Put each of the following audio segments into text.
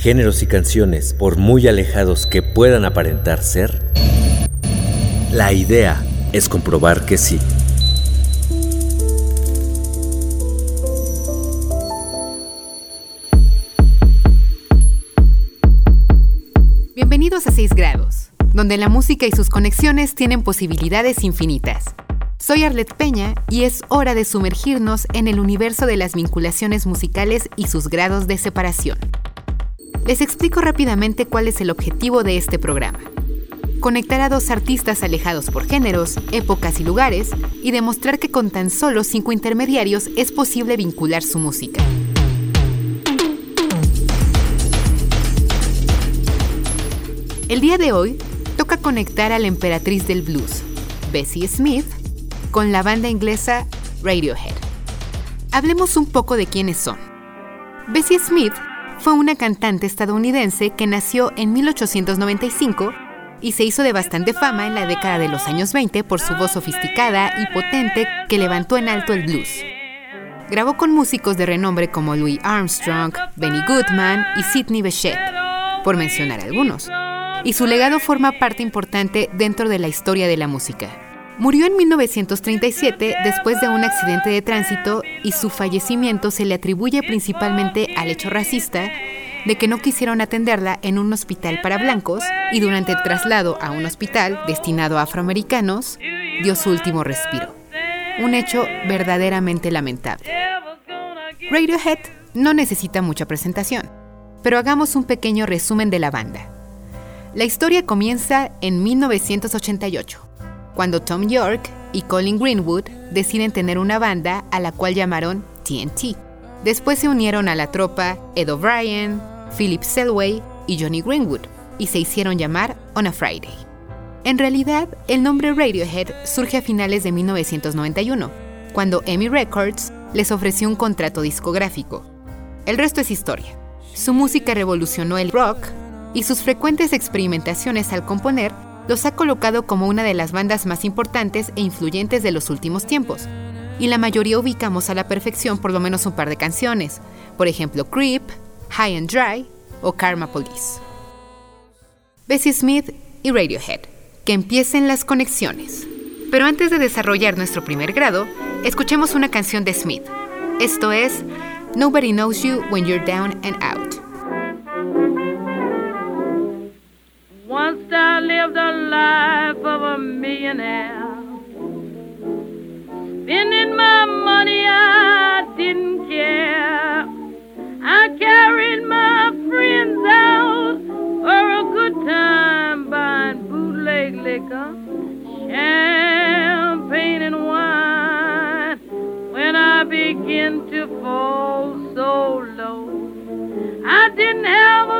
géneros y canciones, por muy alejados que puedan aparentar ser? La idea es comprobar que sí. Bienvenidos a 6 grados, donde la música y sus conexiones tienen posibilidades infinitas. Soy Arlet Peña y es hora de sumergirnos en el universo de las vinculaciones musicales y sus grados de separación. Les explico rápidamente cuál es el objetivo de este programa. Conectar a dos artistas alejados por géneros, épocas y lugares y demostrar que con tan solo cinco intermediarios es posible vincular su música. El día de hoy toca conectar a la emperatriz del blues, Bessie Smith, con la banda inglesa Radiohead. Hablemos un poco de quiénes son. Bessie Smith fue una cantante estadounidense que nació en 1895 y se hizo de bastante fama en la década de los años 20 por su voz sofisticada y potente que levantó en alto el blues. Grabó con músicos de renombre como Louis Armstrong, Benny Goodman y Sidney Bechet, por mencionar algunos y su legado forma parte importante dentro de la historia de la música. Murió en 1937 después de un accidente de tránsito y su fallecimiento se le atribuye principalmente al hecho racista de que no quisieron atenderla en un hospital para blancos y durante el traslado a un hospital destinado a afroamericanos dio su último respiro. Un hecho verdaderamente lamentable. Radiohead no necesita mucha presentación, pero hagamos un pequeño resumen de la banda. La historia comienza en 1988, cuando Tom York y Colin Greenwood deciden tener una banda a la cual llamaron TNT. Después se unieron a la tropa Ed O'Brien, Philip Selway y Johnny Greenwood y se hicieron llamar On a Friday. En realidad, el nombre Radiohead surge a finales de 1991, cuando EMI Records les ofreció un contrato discográfico. El resto es historia. Su música revolucionó el rock, y sus frecuentes experimentaciones al componer los ha colocado como una de las bandas más importantes e influyentes de los últimos tiempos. Y la mayoría ubicamos a la perfección por lo menos un par de canciones, por ejemplo Creep, High and Dry o Karma Police. Bessie Smith y Radiohead, que empiecen las conexiones. Pero antes de desarrollar nuestro primer grado, escuchemos una canción de Smith. Esto es Nobody Knows You When You're Down and Out. Once I lived a life of a millionaire. Spending my money, I didn't care. I carried my friends out for a good time, buying bootleg liquor, champagne, and wine. When I began to fall so low, I didn't have a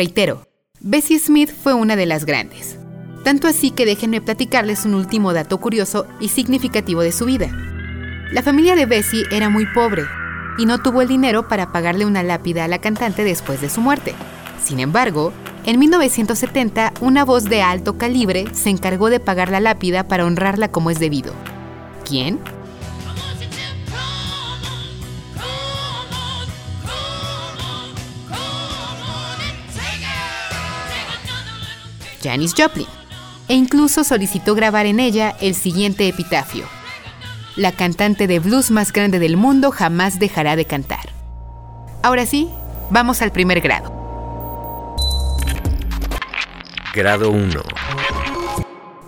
Reitero, Bessie Smith fue una de las grandes. Tanto así que déjenme platicarles un último dato curioso y significativo de su vida. La familia de Bessie era muy pobre y no tuvo el dinero para pagarle una lápida a la cantante después de su muerte. Sin embargo, en 1970, una voz de alto calibre se encargó de pagar la lápida para honrarla como es debido. ¿Quién? Janis Joplin, e incluso solicitó grabar en ella el siguiente epitafio. La cantante de blues más grande del mundo jamás dejará de cantar. Ahora sí, vamos al primer grado. Grado 1.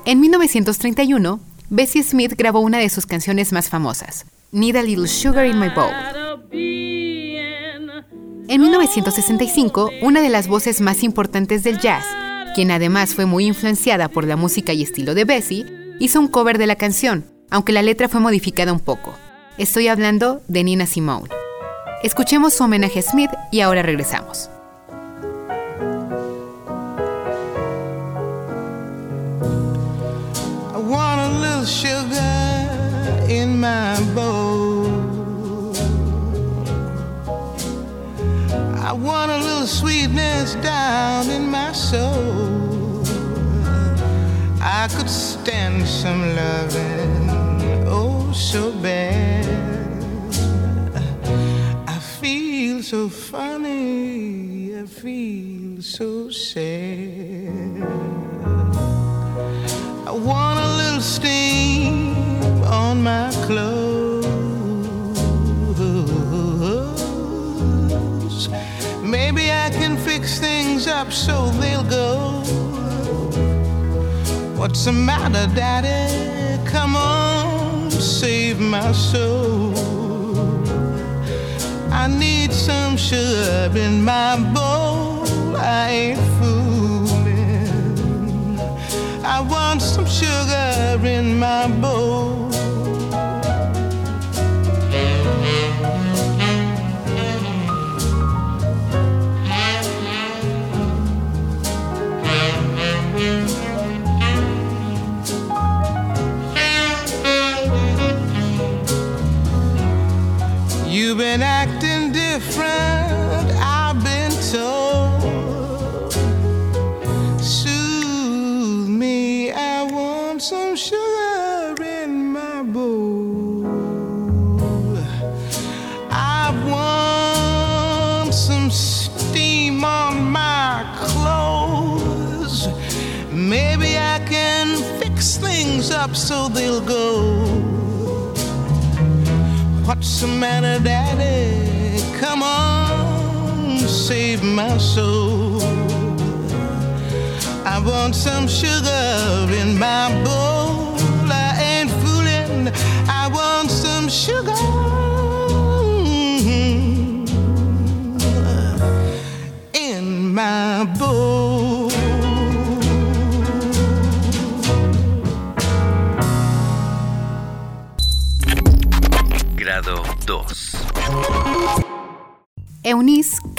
En 1931, Bessie Smith grabó una de sus canciones más famosas, Need a Little Sugar in My Bowl. En 1965, una de las voces más importantes del jazz, quien además fue muy influenciada por la música y estilo de Bessie, hizo un cover de la canción, aunque la letra fue modificada un poco. Estoy hablando de Nina Simone. Escuchemos su homenaje a Smith y ahora regresamos. Little sweetness down in my soul. I could stand some loving, oh, so bad. I feel so funny, I feel so sad. I want a little steam on my clothes. I can fix things up so they'll go. What's the matter, Daddy? Come on, save my soul. I need some sugar in my bowl. I ain't fooling. I want some sugar in my bowl.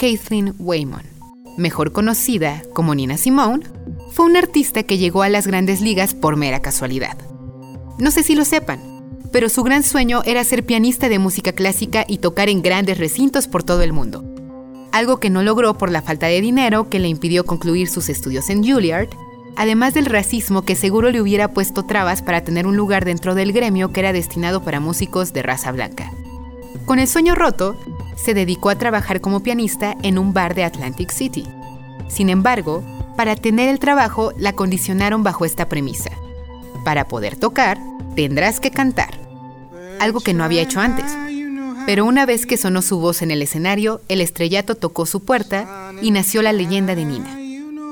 Kathleen Waymon, mejor conocida como Nina Simone, fue una artista que llegó a las grandes ligas por mera casualidad. No sé si lo sepan, pero su gran sueño era ser pianista de música clásica y tocar en grandes recintos por todo el mundo. Algo que no logró por la falta de dinero que le impidió concluir sus estudios en Juilliard, además del racismo que seguro le hubiera puesto trabas para tener un lugar dentro del gremio que era destinado para músicos de raza blanca. Con el sueño roto, se dedicó a trabajar como pianista en un bar de Atlantic City. Sin embargo, para tener el trabajo la condicionaron bajo esta premisa. Para poder tocar, tendrás que cantar, algo que no había hecho antes. Pero una vez que sonó su voz en el escenario, el estrellato tocó su puerta y nació la leyenda de Nina.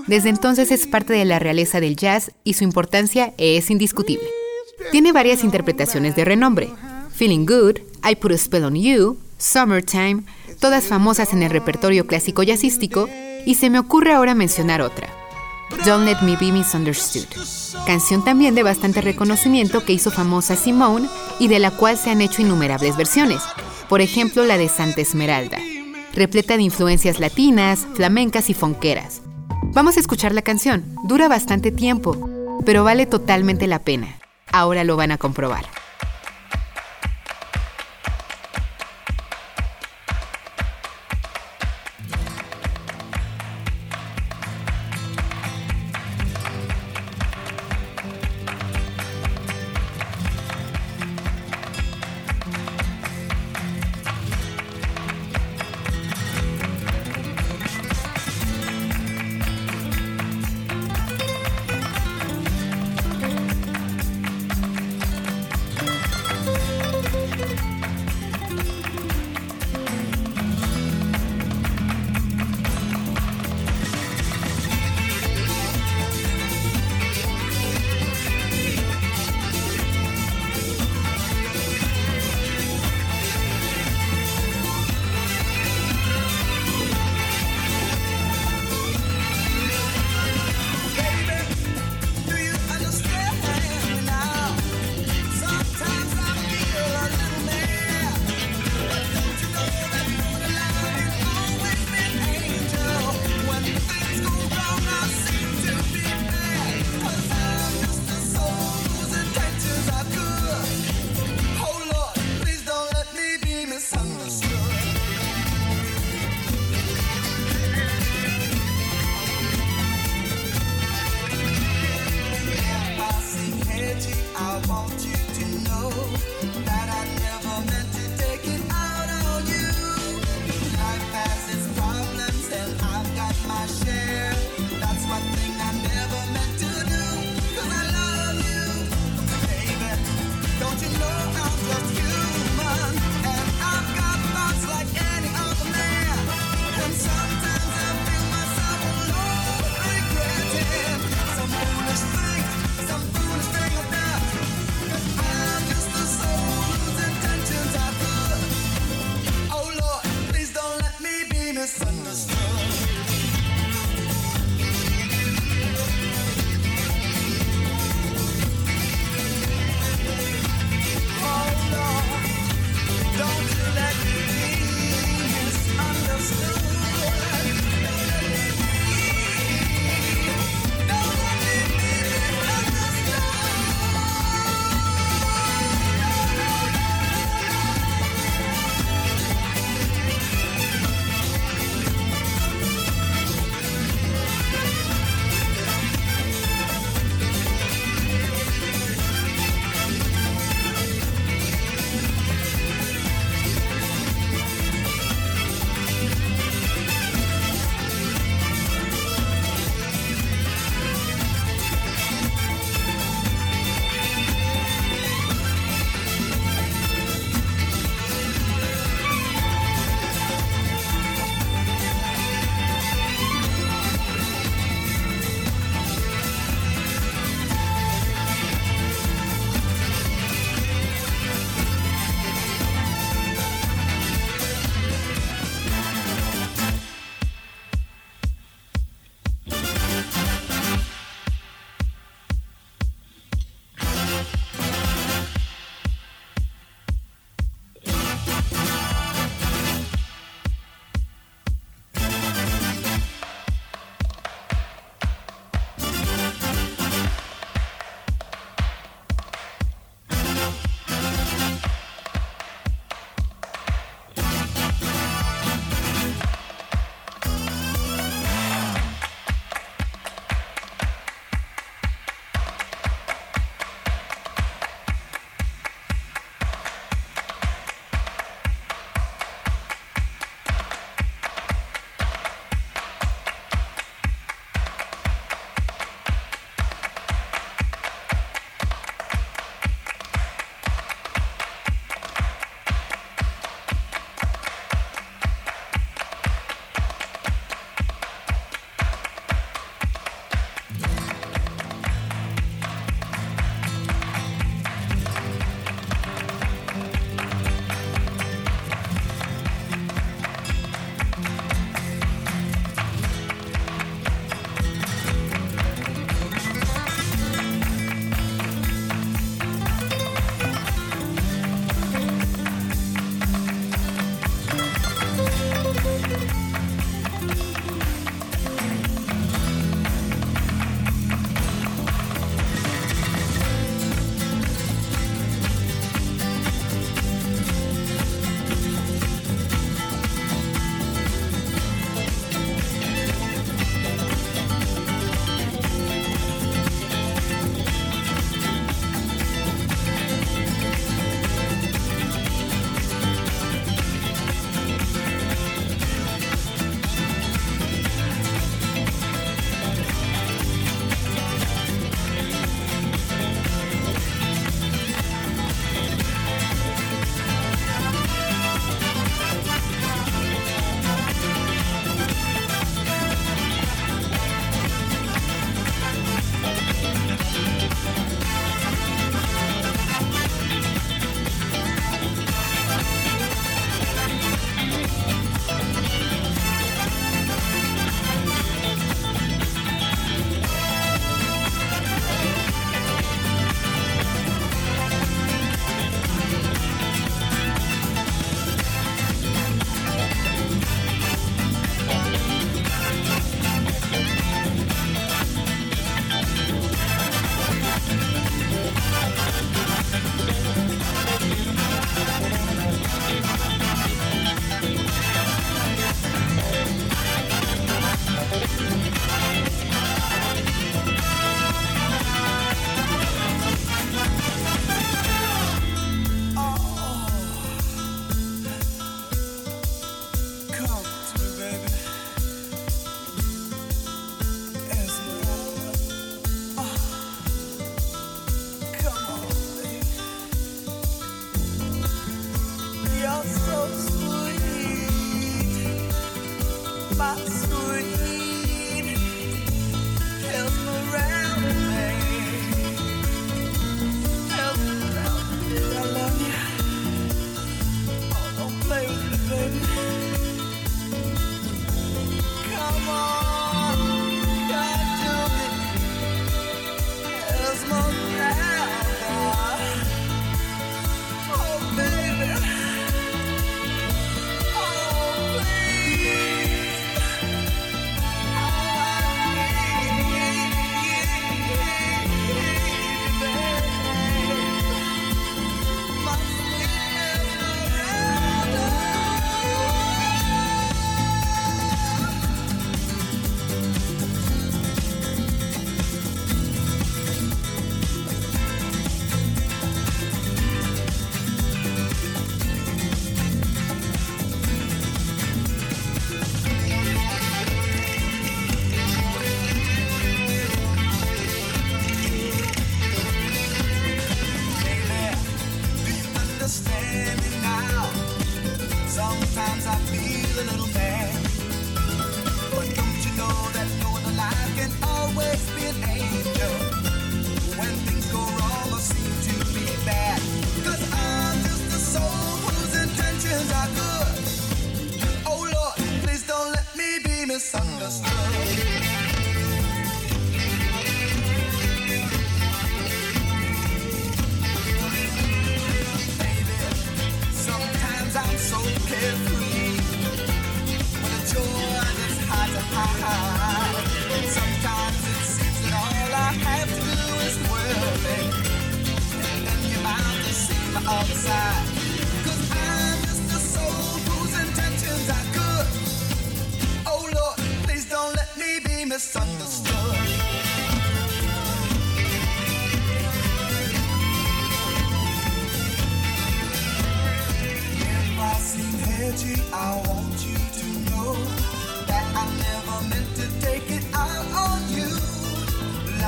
Desde entonces es parte de la realeza del jazz y su importancia es indiscutible. Tiene varias interpretaciones de renombre. Feeling Good, I Put a Spell on You, Summertime, todas famosas en el repertorio clásico jazzístico, y se me ocurre ahora mencionar otra. Don't Let Me Be Misunderstood, canción también de bastante reconocimiento que hizo famosa Simone y de la cual se han hecho innumerables versiones, por ejemplo la de Santa Esmeralda, repleta de influencias latinas, flamencas y fonqueras. Vamos a escuchar la canción, dura bastante tiempo, pero vale totalmente la pena. Ahora lo van a comprobar.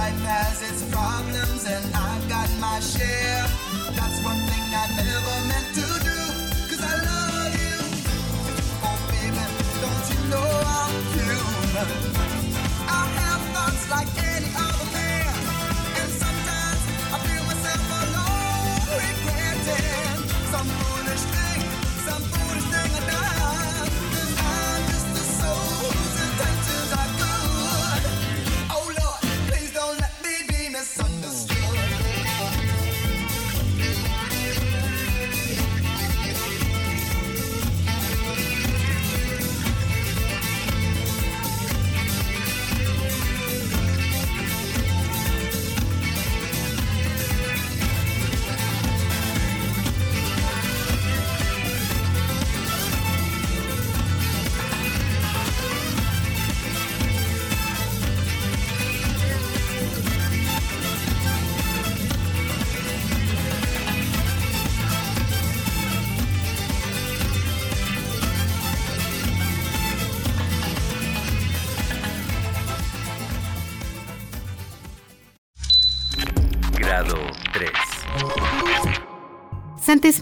life has its problems, and I've got my share. That's one thing I never meant to do, cause I love you. Oh, baby, don't you know I'm human? I have thoughts like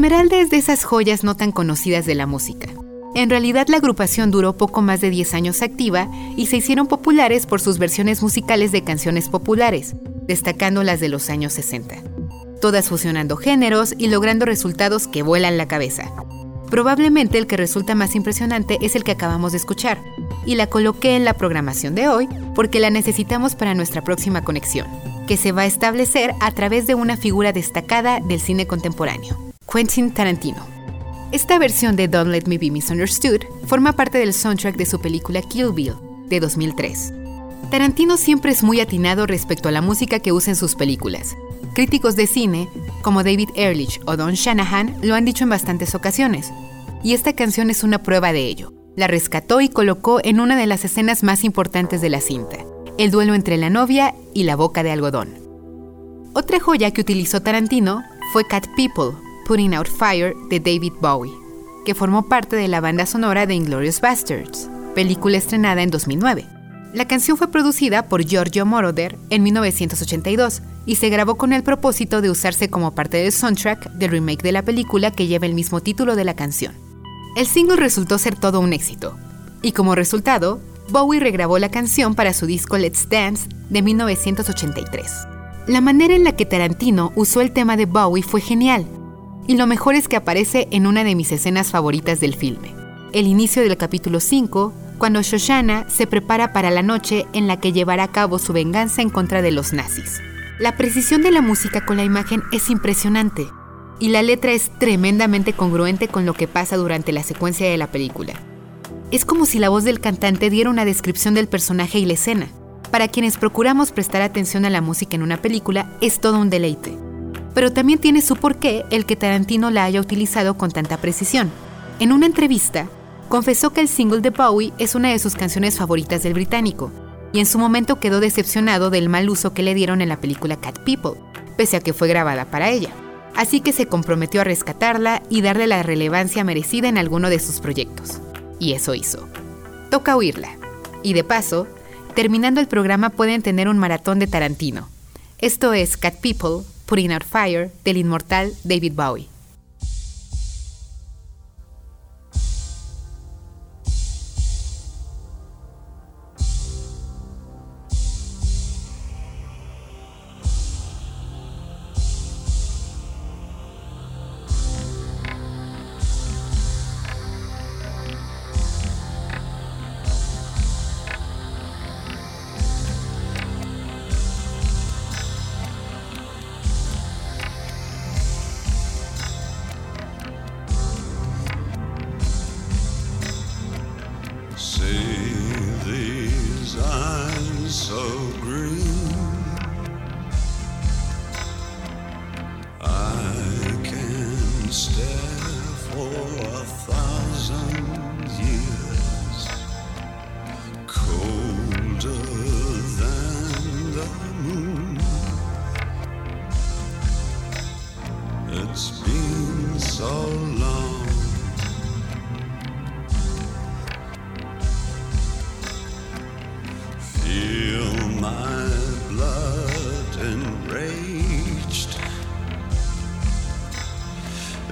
Esmeralda es de esas joyas no tan conocidas de la música. En realidad la agrupación duró poco más de 10 años activa y se hicieron populares por sus versiones musicales de canciones populares, destacando las de los años 60. Todas fusionando géneros y logrando resultados que vuelan la cabeza. Probablemente el que resulta más impresionante es el que acabamos de escuchar, y la coloqué en la programación de hoy porque la necesitamos para nuestra próxima conexión, que se va a establecer a través de una figura destacada del cine contemporáneo. Quentin Tarantino. Esta versión de Don't Let Me Be Misunderstood forma parte del soundtrack de su película Kill Bill, de 2003. Tarantino siempre es muy atinado respecto a la música que usa en sus películas. Críticos de cine, como David Ehrlich o Don Shanahan, lo han dicho en bastantes ocasiones, y esta canción es una prueba de ello. La rescató y colocó en una de las escenas más importantes de la cinta, el duelo entre la novia y la boca de algodón. Otra joya que utilizó Tarantino fue Cat People, Putting Out Fire de David Bowie, que formó parte de la banda sonora de Inglorious Bastards, película estrenada en 2009. La canción fue producida por Giorgio Moroder en 1982 y se grabó con el propósito de usarse como parte del soundtrack del remake de la película que lleva el mismo título de la canción. El single resultó ser todo un éxito, y como resultado, Bowie regrabó la canción para su disco Let's Dance de 1983. La manera en la que Tarantino usó el tema de Bowie fue genial, y lo mejor es que aparece en una de mis escenas favoritas del filme, el inicio del capítulo 5, cuando Shoshana se prepara para la noche en la que llevará a cabo su venganza en contra de los nazis. La precisión de la música con la imagen es impresionante, y la letra es tremendamente congruente con lo que pasa durante la secuencia de la película. Es como si la voz del cantante diera una descripción del personaje y la escena. Para quienes procuramos prestar atención a la música en una película, es todo un deleite pero también tiene su porqué el que Tarantino la haya utilizado con tanta precisión. En una entrevista, confesó que el single de Bowie es una de sus canciones favoritas del británico, y en su momento quedó decepcionado del mal uso que le dieron en la película Cat People, pese a que fue grabada para ella. Así que se comprometió a rescatarla y darle la relevancia merecida en alguno de sus proyectos. Y eso hizo. Toca oírla. Y de paso, terminando el programa pueden tener un maratón de Tarantino. Esto es Cat People Putting Out Fire del inmortal David Bowie.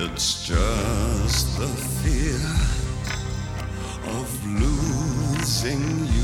It's just the fear of losing you.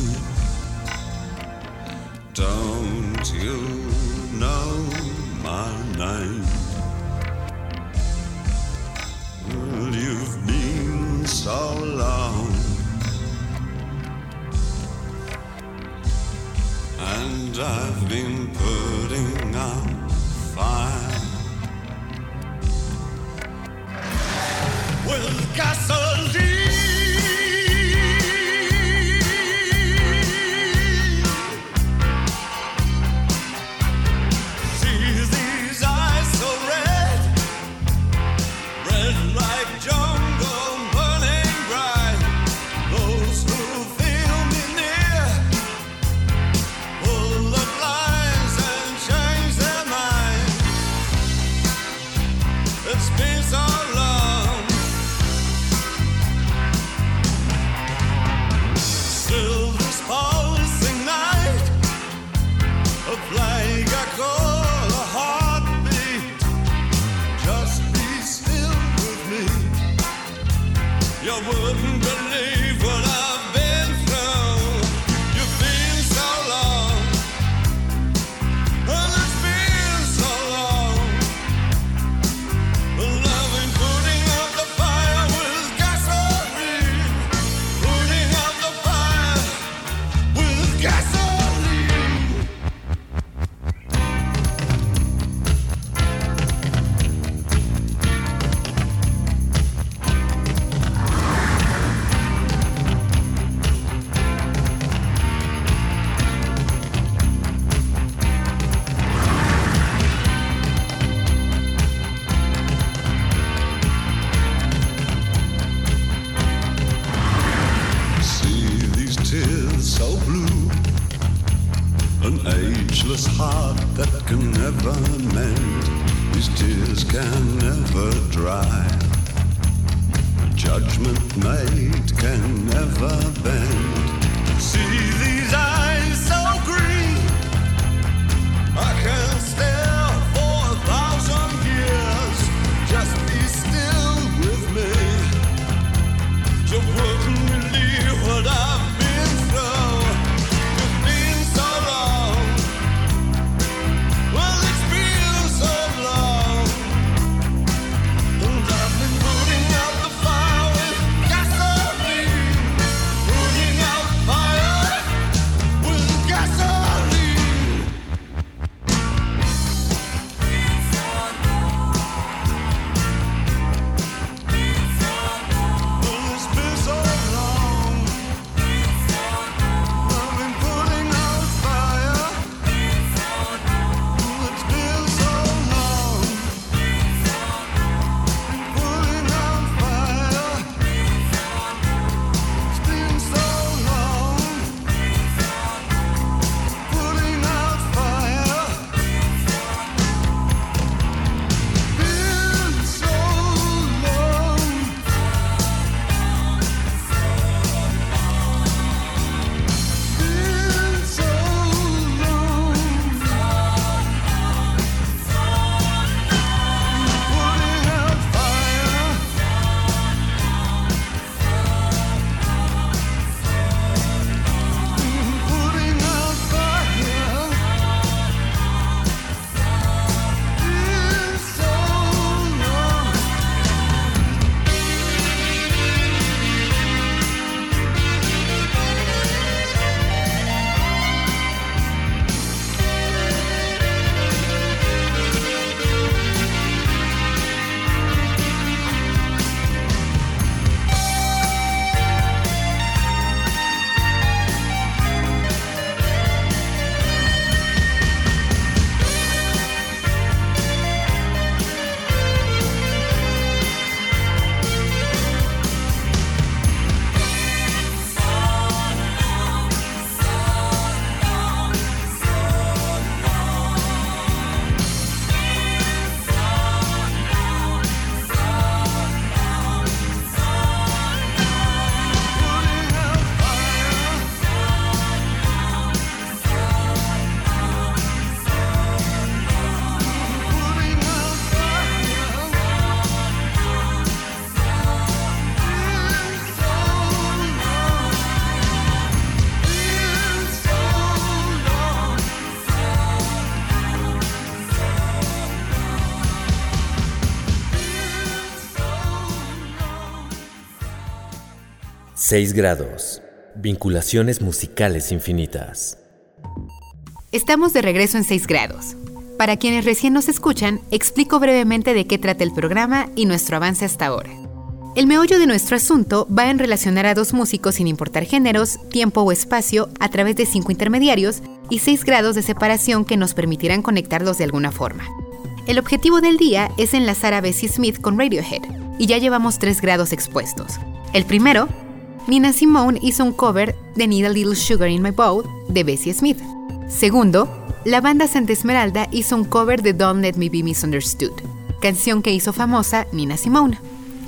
6 grados. Vinculaciones musicales infinitas. Estamos de regreso en 6 grados. Para quienes recién nos escuchan, explico brevemente de qué trata el programa y nuestro avance hasta ahora. El meollo de nuestro asunto va en relacionar a dos músicos sin importar géneros, tiempo o espacio a través de cinco intermediarios y seis grados de separación que nos permitirán conectarlos de alguna forma. El objetivo del día es enlazar a Bessie Smith con Radiohead, y ya llevamos tres grados expuestos. El primero, Nina Simone hizo un cover de Need a Little Sugar in My Bowl de Bessie Smith. Segundo, la banda Santa Esmeralda hizo un cover de Don't Let Me Be Misunderstood, canción que hizo famosa Nina Simone.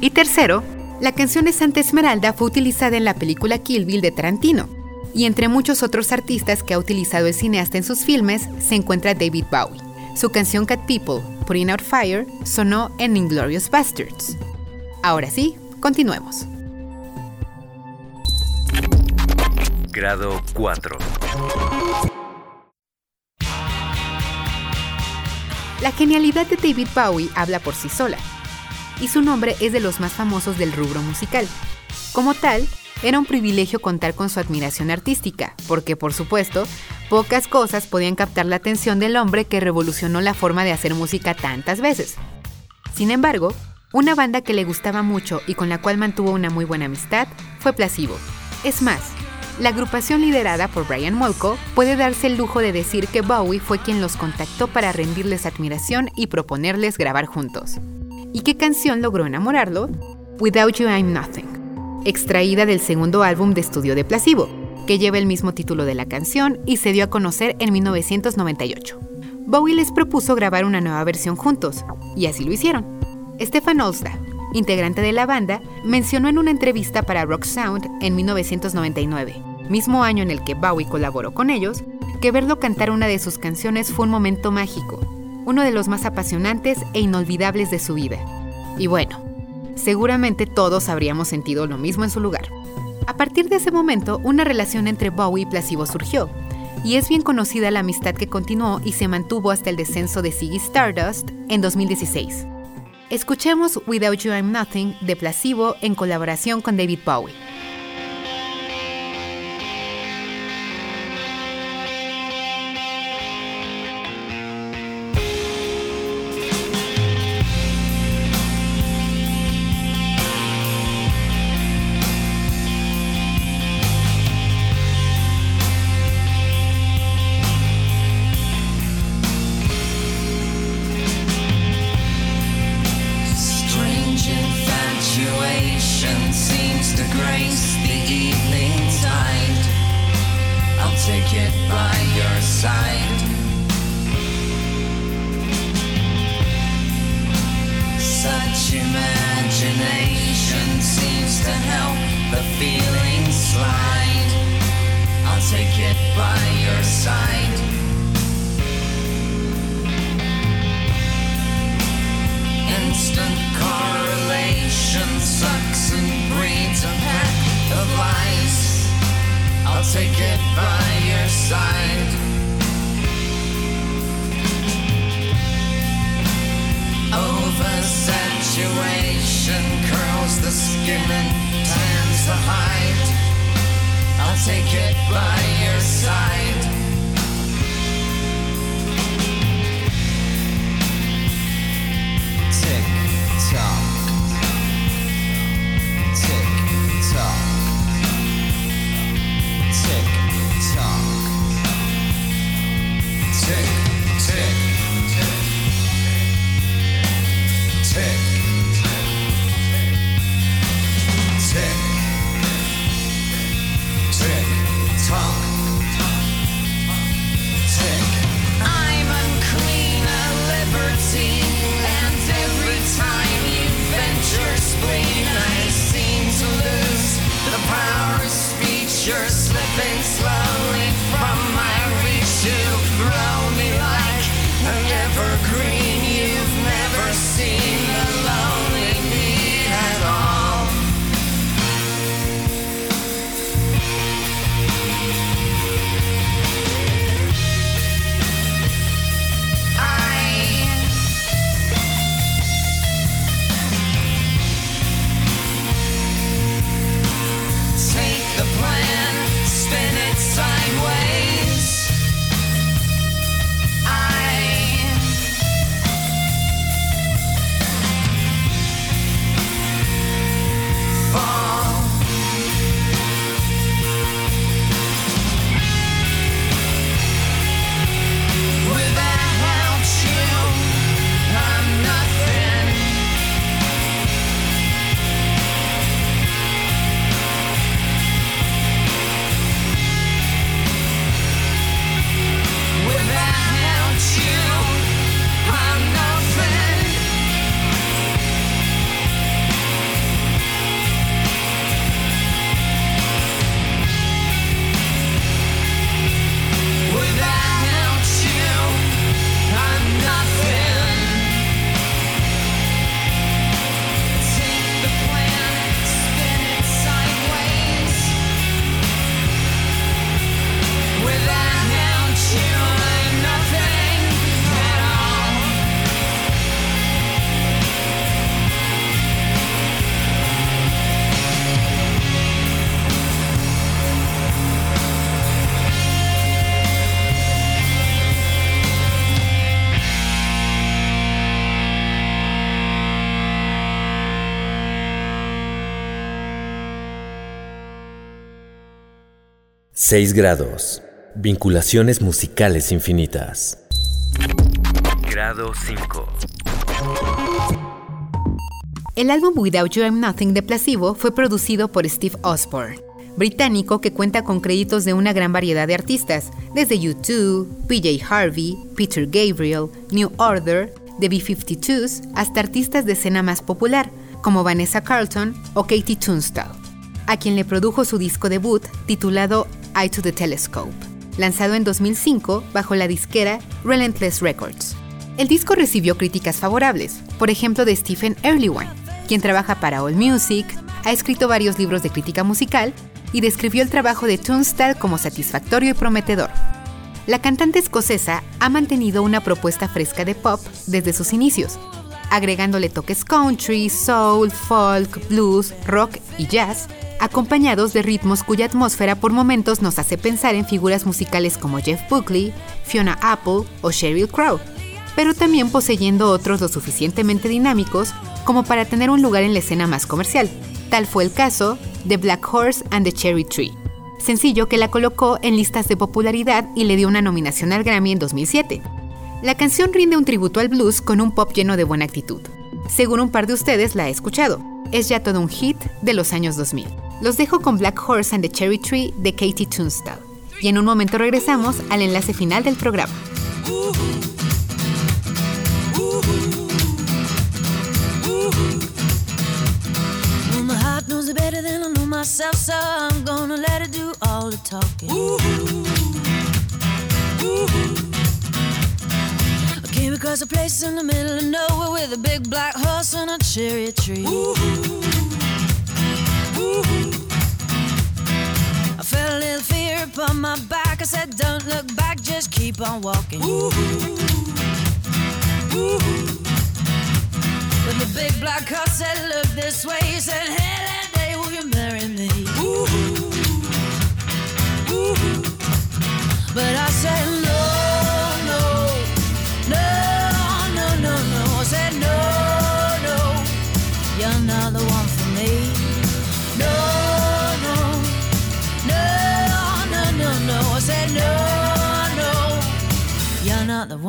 Y tercero, la canción de Santa Esmeralda fue utilizada en la película Kill Bill de Tarantino, y entre muchos otros artistas que ha utilizado el cineasta en sus filmes se encuentra David Bowie. Su canción Cat People, Putting Out Fire, sonó en Inglorious Bastards. Ahora sí, continuemos. Grado 4. La genialidad de David Bowie habla por sí sola, y su nombre es de los más famosos del rubro musical. Como tal, era un privilegio contar con su admiración artística, porque por supuesto, pocas cosas podían captar la atención del hombre que revolucionó la forma de hacer música tantas veces. Sin embargo, una banda que le gustaba mucho y con la cual mantuvo una muy buena amistad fue Placebo. Es más, la agrupación liderada por Brian Molko puede darse el lujo de decir que Bowie fue quien los contactó para rendirles admiración y proponerles grabar juntos. ¿Y qué canción logró enamorarlo? Without You I'm Nothing, extraída del segundo álbum de estudio de Placebo, que lleva el mismo título de la canción y se dio a conocer en 1998. Bowie les propuso grabar una nueva versión juntos, y así lo hicieron. Stefan Olsta, integrante de la banda, mencionó en una entrevista para Rock Sound en 1999, mismo año en el que Bowie colaboró con ellos, que verlo cantar una de sus canciones fue un momento mágico, uno de los más apasionantes e inolvidables de su vida. Y bueno, seguramente todos habríamos sentido lo mismo en su lugar. A partir de ese momento, una relación entre Bowie y Placebo surgió, y es bien conocida la amistad que continuó y se mantuvo hasta el descenso de Ziggy Stardust en 2016. Escuchemos Without You I'm Nothing de Placebo en colaboración con David Bowie. Imagination seems to help the feeling slide. I'll take it by your side. Instant correlation sucks and breeds a pack of lies. I'll take it by your side. Oversaturation curls the skin and tans the hide. I'll take it by your side. pleasures. 6 grados. Vinculaciones musicales infinitas. Grado 5. El álbum Without You I'm Nothing de Placebo fue producido por Steve Osborne, británico que cuenta con créditos de una gran variedad de artistas, desde U2, PJ Harvey, Peter Gabriel, New Order, The B-52s, hasta artistas de escena más popular, como Vanessa Carlton o Katie Tunstall, a quien le produjo su disco debut titulado Eye to the Telescope, lanzado en 2005 bajo la disquera Relentless Records. El disco recibió críticas favorables, por ejemplo de Stephen Earlywine, quien trabaja para AllMusic, ha escrito varios libros de crítica musical y describió el trabajo de Tunstall como satisfactorio y prometedor. La cantante escocesa ha mantenido una propuesta fresca de pop desde sus inicios, agregándole toques country, soul, folk, blues, rock y jazz, acompañados de ritmos cuya atmósfera por momentos nos hace pensar en figuras musicales como Jeff Buckley, Fiona Apple o Sheryl Crow, pero también poseyendo otros lo suficientemente dinámicos como para tener un lugar en la escena más comercial. Tal fue el caso de Black Horse and the Cherry Tree, sencillo que la colocó en listas de popularidad y le dio una nominación al Grammy en 2007. La canción rinde un tributo al blues con un pop lleno de buena actitud. Según un par de ustedes la ha escuchado. Es ya todo un hit de los años 2000. Los dejo con Black Horse and the Cherry Tree de Katie Tunstall. Y en un momento regresamos al enlace final del programa. I felt a little fear upon my back. I said, Don't look back, just keep on walking. But the big black horse said, Look this way. He said, Hey, that day, will you marry me? But I said,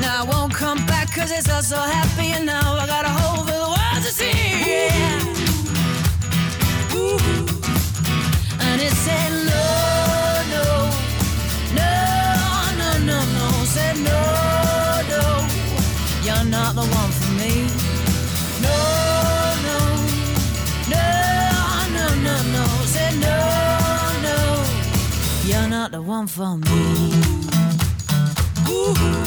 Now I won't come back cause it's all so happy and now I got a hole for the world to see. And it said no, no, no, no, no, no. Said no, no, you're not the one for me. No, no, no, no, no, no. Said no, no, you're not the one for me. Ooh.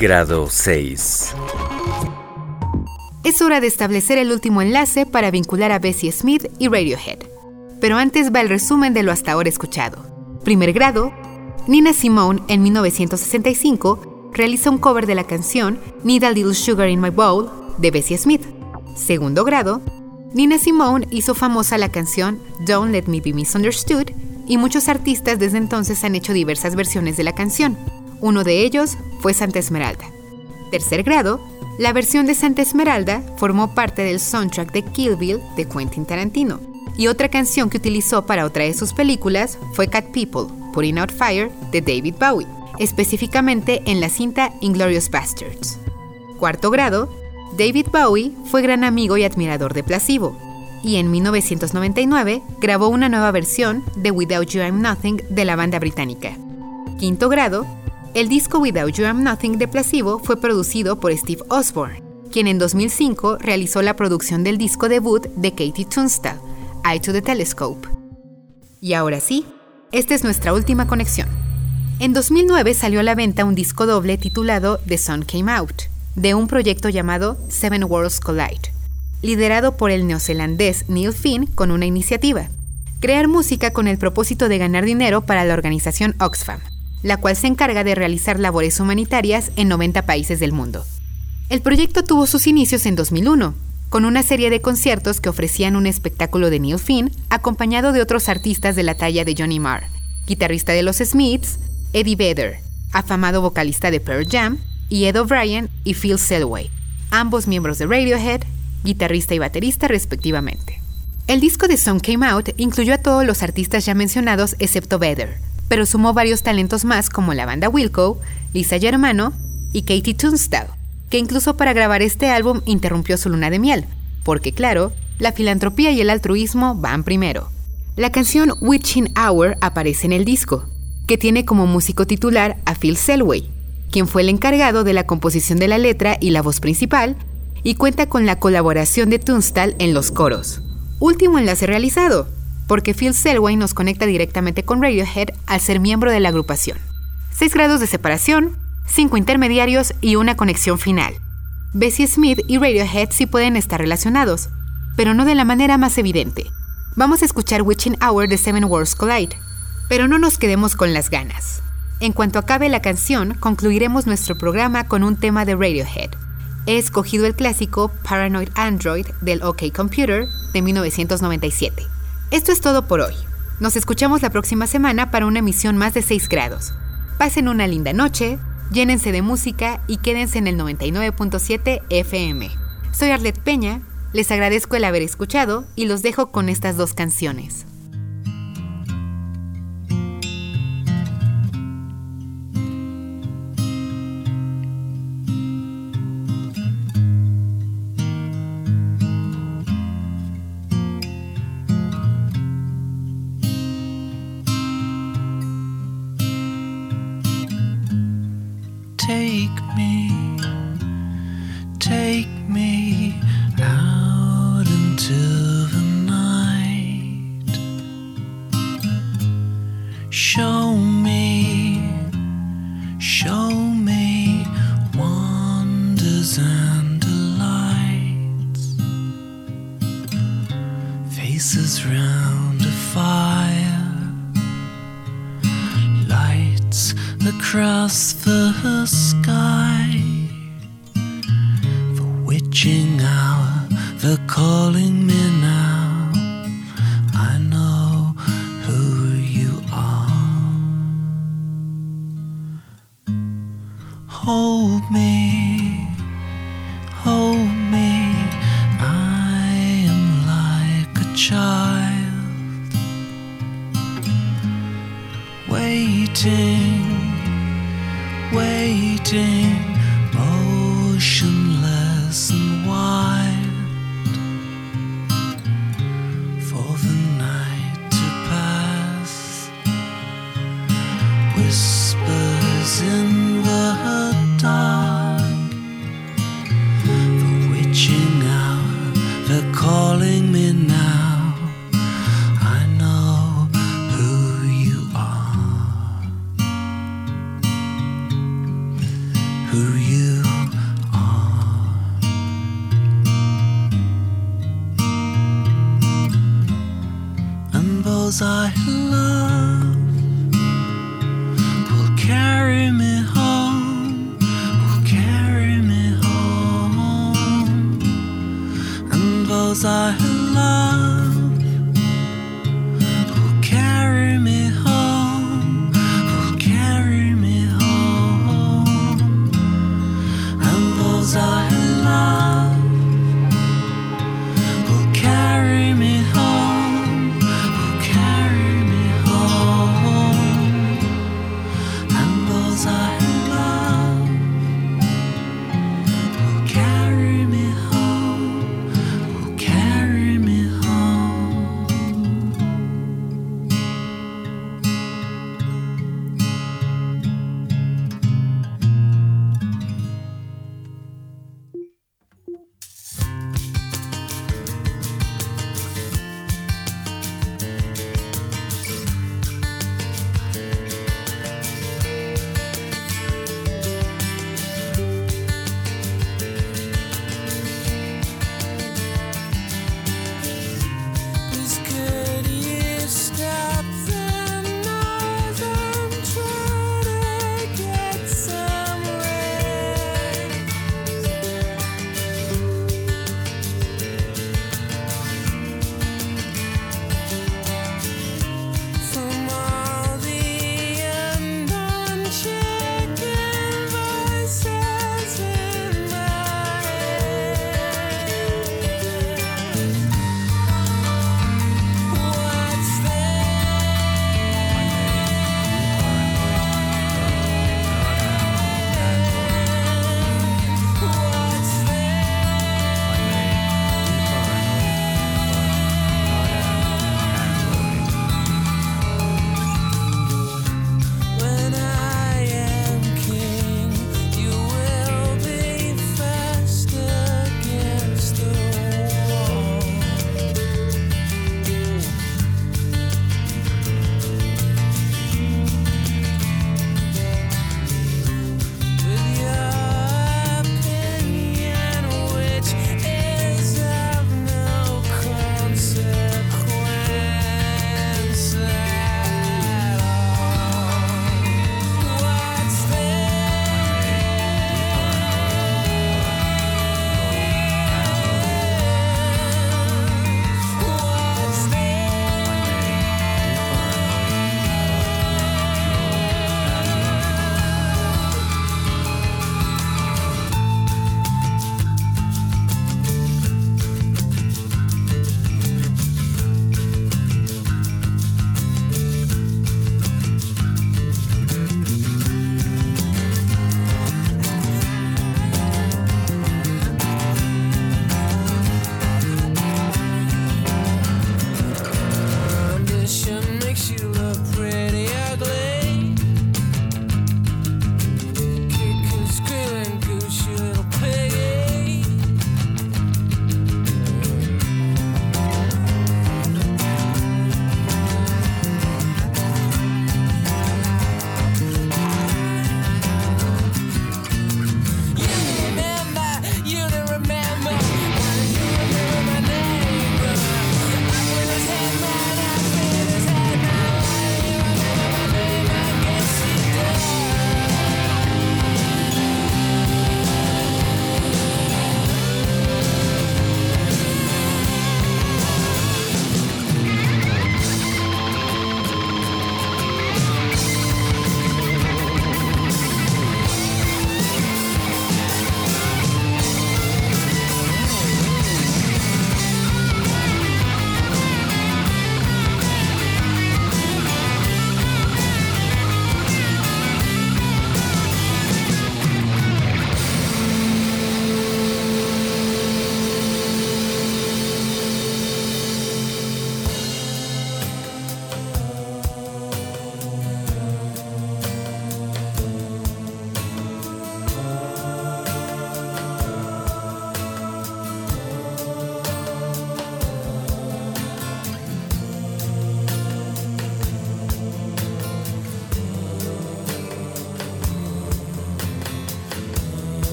Grado 6. Es hora de establecer el último enlace para vincular a Bessie Smith y Radiohead. Pero antes va el resumen de lo hasta ahora escuchado. Primer grado, Nina Simone en 1965 realiza un cover de la canción Need a Little Sugar in My Bowl de Bessie Smith. Segundo grado, Nina Simone hizo famosa la canción Don't Let Me Be Misunderstood y muchos artistas desde entonces han hecho diversas versiones de la canción. Uno de ellos fue Santa Esmeralda. Tercer grado, la versión de Santa Esmeralda formó parte del soundtrack de Kill Bill de Quentin Tarantino y otra canción que utilizó para otra de sus películas fue Cat People, Putting Out Fire de David Bowie, específicamente en la cinta Inglorious Bastards. Cuarto grado, David Bowie fue gran amigo y admirador de Placebo, y en 1999 grabó una nueva versión de Without You I'm Nothing de la banda británica. Quinto grado, el disco Without You I'm Nothing de Placebo fue producido por Steve Osborne, quien en 2005 realizó la producción del disco debut de Katie Tunstall, Eye to the Telescope. Y ahora sí, esta es nuestra última conexión. En 2009 salió a la venta un disco doble titulado The Sun Came Out, de un proyecto llamado Seven Worlds Collide, liderado por el neozelandés Neil Finn con una iniciativa, crear música con el propósito de ganar dinero para la organización Oxfam, la cual se encarga de realizar labores humanitarias en 90 países del mundo. El proyecto tuvo sus inicios en 2001, con una serie de conciertos que ofrecían un espectáculo de Neil Finn acompañado de otros artistas de la talla de Johnny Marr, guitarrista de los Smiths, Eddie Vedder, afamado vocalista de Pearl Jam, y Ed O'Brien y Phil Selway, ambos miembros de Radiohead, guitarrista y baterista respectivamente. El disco de Song Came Out incluyó a todos los artistas ya mencionados excepto Vedder, pero sumó varios talentos más como la banda Wilco, Lisa Germano y Katie Tunstall, que incluso para grabar este álbum interrumpió su luna de miel, porque claro, la filantropía y el altruismo van primero. La canción Witching Hour aparece en el disco, que tiene como músico titular a Phil Selway, quien fue el encargado de la composición de la letra y la voz principal, y cuenta con la colaboración de Tunstall en los coros. Último enlace realizado, porque Phil Selway nos conecta directamente con Radiohead al ser miembro de la agrupación. 6 grados de separación, cinco intermediarios y una conexión final. Bessie Smith y Radiohead sí pueden estar relacionados, pero no de la manera más evidente. Vamos a escuchar Witching Hour de Seven Worlds Collide, pero no nos quedemos con las ganas. En cuanto acabe la canción, concluiremos nuestro programa con un tema de Radiohead. He escogido el clásico Paranoid Android del OK Computer de 1997. Esto es todo por hoy. Nos escuchamos la próxima semana para una emisión más de 6 grados. Pasen una linda noche, llénense de música y quédense en el 99.7 FM. Soy Arlet Peña, les agradezco el haber escuchado y los dejo con estas dos canciones. Witching hour, they're calling me now.